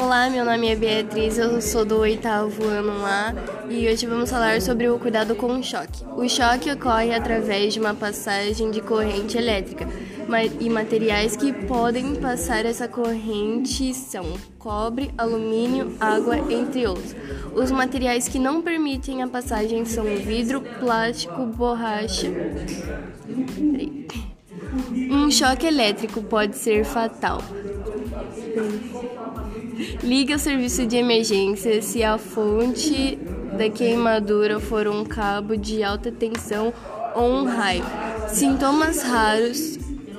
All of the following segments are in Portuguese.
Olá, meu nome é Beatriz, eu sou do oitavo ano A e hoje vamos falar sobre o cuidado com o choque. O choque ocorre através de uma passagem de corrente elétrica e materiais que podem passar essa corrente são cobre, alumínio, água, entre outros. Os materiais que não permitem a passagem são vidro, plástico, borracha. Um choque elétrico pode ser fatal. Ligue ao serviço de emergência se a fonte da queimadura for um cabo de alta tensão ou um raio. Sintomas raros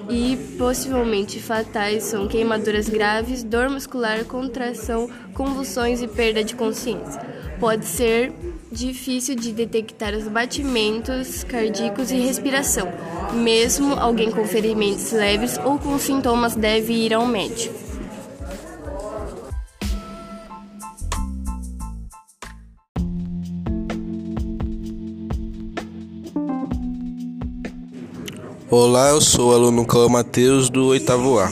e possivelmente fatais são queimaduras graves, dor muscular, contração, convulsões e perda de consciência. Pode ser difícil de detectar os batimentos cardíacos e respiração. Mesmo alguém com ferimentos leves ou com sintomas deve ir ao médico. Olá, eu sou o aluno Cauã Mateus do oitavo A.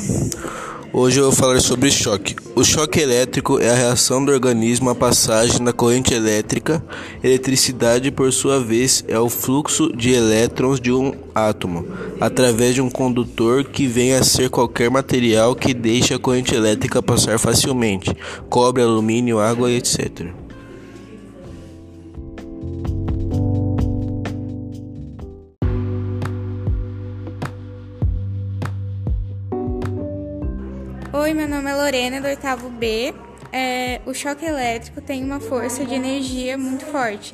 Hoje eu vou falar sobre choque. O choque elétrico é a reação do organismo à passagem da corrente elétrica. Eletricidade, por sua vez, é o fluxo de elétrons de um átomo através de um condutor que vem a ser qualquer material que deixe a corrente elétrica passar facilmente, cobre, alumínio, água, etc. Oi, meu nome é Lorena, do oitavo B. É, o choque elétrico tem uma força de energia muito forte,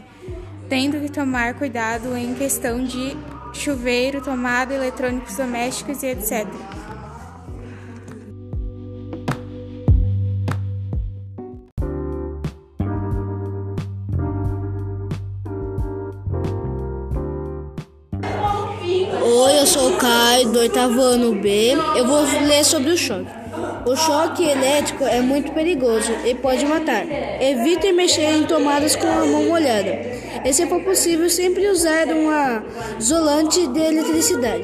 tendo que tomar cuidado em questão de chuveiro, tomada, eletrônicos domésticos e etc. Oi, eu sou o Caio, do oitavo ano B. Eu vou ler sobre o choque. O choque elétrico é muito perigoso e pode matar. Evite mexer em tomadas com a mão molhada. E se for possível, sempre usar uma isolante de eletricidade.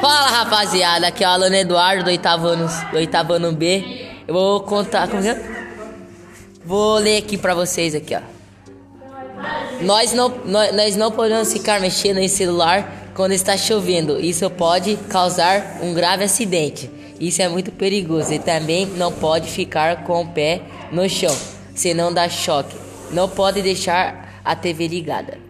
Fala rapaziada, aqui é o aluno Eduardo do oitavo ano, do oitavo ano B. Eu vou contar. Como é? Vou ler aqui pra vocês aqui, ó. Nós não, nós, nós não podemos ficar mexendo em celular quando está chovendo. Isso pode causar um grave acidente. Isso é muito perigoso. E também não pode ficar com o pé no chão, senão dá choque. Não pode deixar a TV ligada.